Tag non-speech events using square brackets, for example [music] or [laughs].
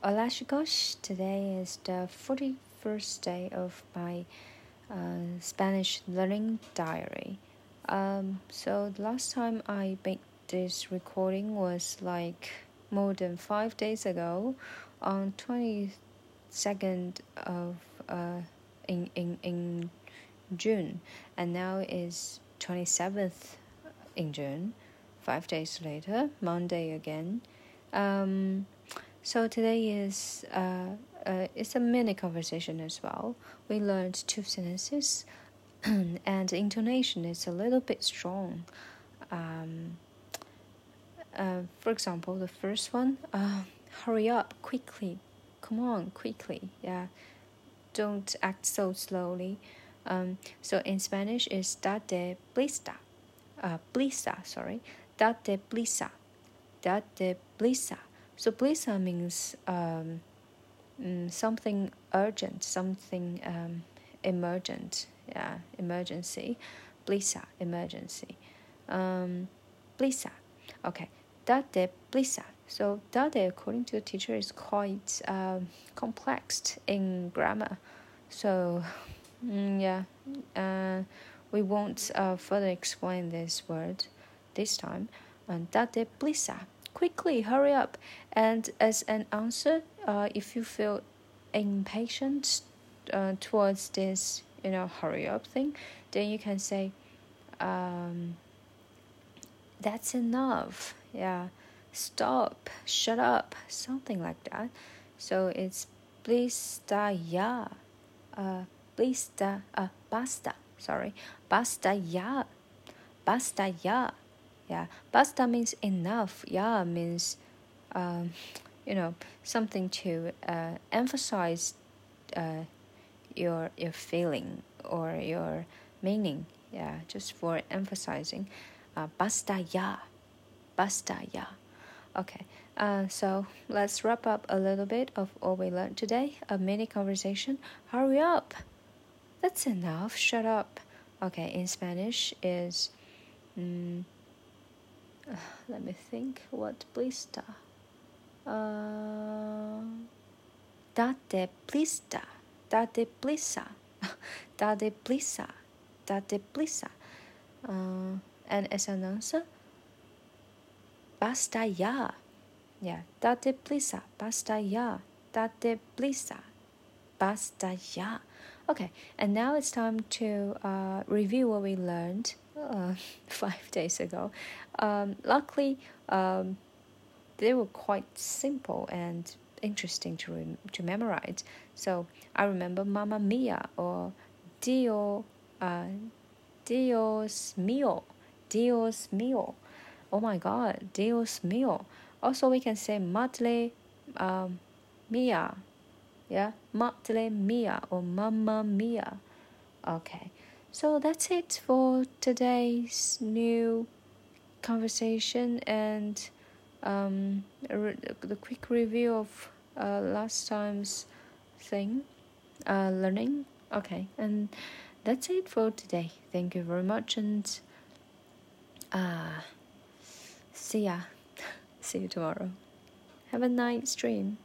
Hola today is the 41st day of my uh, Spanish learning diary. Um, so the last time I made this recording was like more than five days ago on 22nd of uh, in, in, in June. And now is 27th in June five days later Monday again. Um, so today is uh, uh, it's a mini conversation as well. We learned two sentences, [clears throat] and the intonation is a little bit strong. Um, uh, for example, the first one, uh, hurry up, quickly, come on, quickly, yeah, don't act so slowly. Um, so in Spanish is date prisa, uh, prisa, sorry, date prisa, date prisa. So prisa means um, mm, something urgent, something um, emergent, yeah, emergency. Prisa, emergency. Um, prisa, okay. Date prisa. So date, according to the teacher, is quite um, complex in grammar. So mm, yeah, uh, we won't uh, further explain this word this time. And date prisa quickly hurry up. And as an answer uh, if you feel impatient uh, towards this you know hurry up thing then you can say um, that's enough. Yeah. Stop. Shut up. Something like that. So it's basta ya. Uh, basta uh, basta. Sorry. Basta ya. Basta ya yeah, basta means enough. Yeah means, um, you know, something to uh, emphasize uh, your your feeling or your meaning. Yeah, just for emphasizing. Uh, basta ya, basta ya. Okay, uh, so let's wrap up a little bit of all we learned today. A mini conversation. Hurry up. That's enough. Shut up. Okay, in Spanish is. Mm, [sighs] let me think what blista uh, date blista date blissa date [laughs] blissa date blissa uh, and as an answer basta ya. Yeah date blissa basta ya date blissa basta ya. Okay and now it's time to uh, review what we learned uh, [laughs] five days ago. Um, luckily, um, they were quite simple and interesting to to memorize. So I remember Mamma Mia or Dio, uh, Dios mío, Dios mío. Oh my God, Dios mío. Also, we can say Madre um, Mia, yeah, Madre Mia or Mamma Mia. Okay, so that's it for today's new conversation and um, the quick review of uh, last time's thing, uh, learning. Okay, and that's it for today. Thank you very much and uh, see ya. [laughs] see you tomorrow. Have a nice stream.